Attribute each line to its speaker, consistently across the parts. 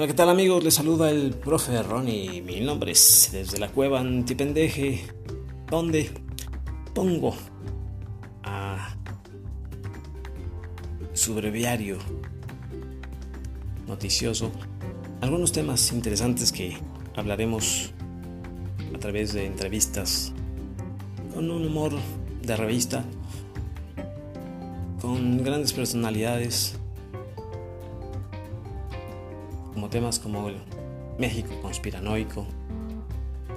Speaker 1: Hola, ¿qué tal amigos? Les saluda el profe Ronnie. Mi nombre es desde la cueva antipendeje, donde pongo a su breviario noticioso algunos temas interesantes que hablaremos a través de entrevistas con un humor de revista, con grandes personalidades como temas como el México conspiranoico,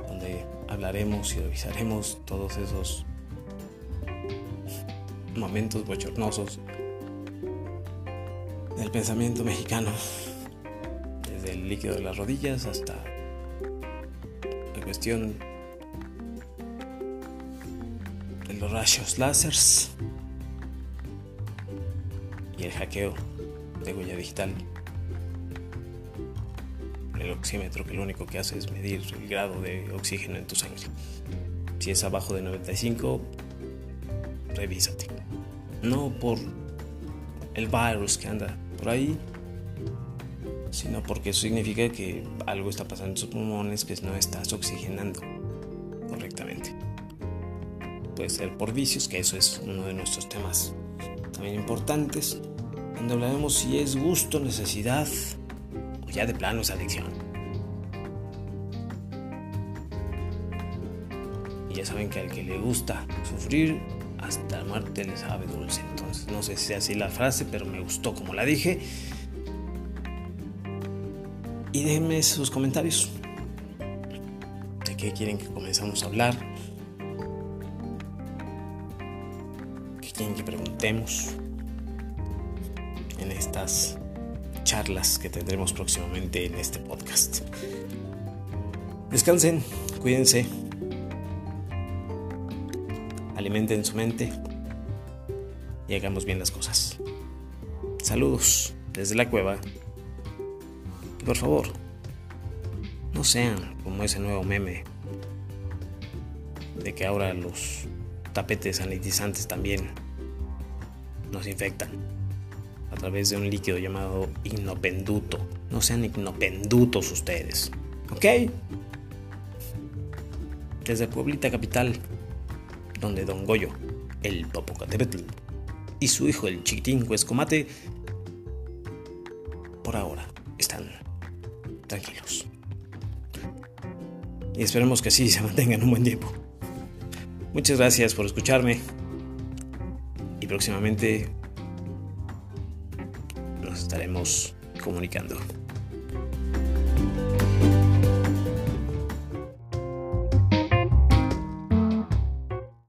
Speaker 1: donde hablaremos y revisaremos todos esos momentos bochornosos del pensamiento mexicano, desde el líquido de las rodillas hasta la cuestión de los rayos láseres y el hackeo de huella digital el oxímetro que lo único que hace es medir el grado de oxígeno en tu sangre. Si es abajo de 95, revísate. No por el virus que anda por ahí, sino porque eso significa que algo está pasando en tus pulmones que no estás oxigenando correctamente. Puede ser por vicios, que eso es uno de nuestros temas también importantes, donde hablaremos si es gusto, necesidad ya de plano es adicción. Y ya saben que al que le gusta sufrir, hasta la muerte le sabe dulce. Entonces, no sé si es así la frase, pero me gustó como la dije. Y déjenme sus comentarios. ¿De qué quieren que comenzamos a hablar? ¿Qué quieren que preguntemos en estas charlas que tendremos próximamente en este podcast. Descansen, cuídense, alimenten su mente y hagamos bien las cosas. Saludos desde la cueva. Por favor, no sean como ese nuevo meme de que ahora los tapetes sanitizantes también nos infectan a través de un líquido llamado ignopenduto. No sean ignopendutos ustedes. ¿Ok? Desde Pueblita Capital, donde Don Goyo, el Popocatépetl, y su hijo el chiquitín Huescomate, por ahora están tranquilos. Y esperemos que sí se mantengan un buen tiempo. Muchas gracias por escucharme. Y próximamente estaremos comunicando.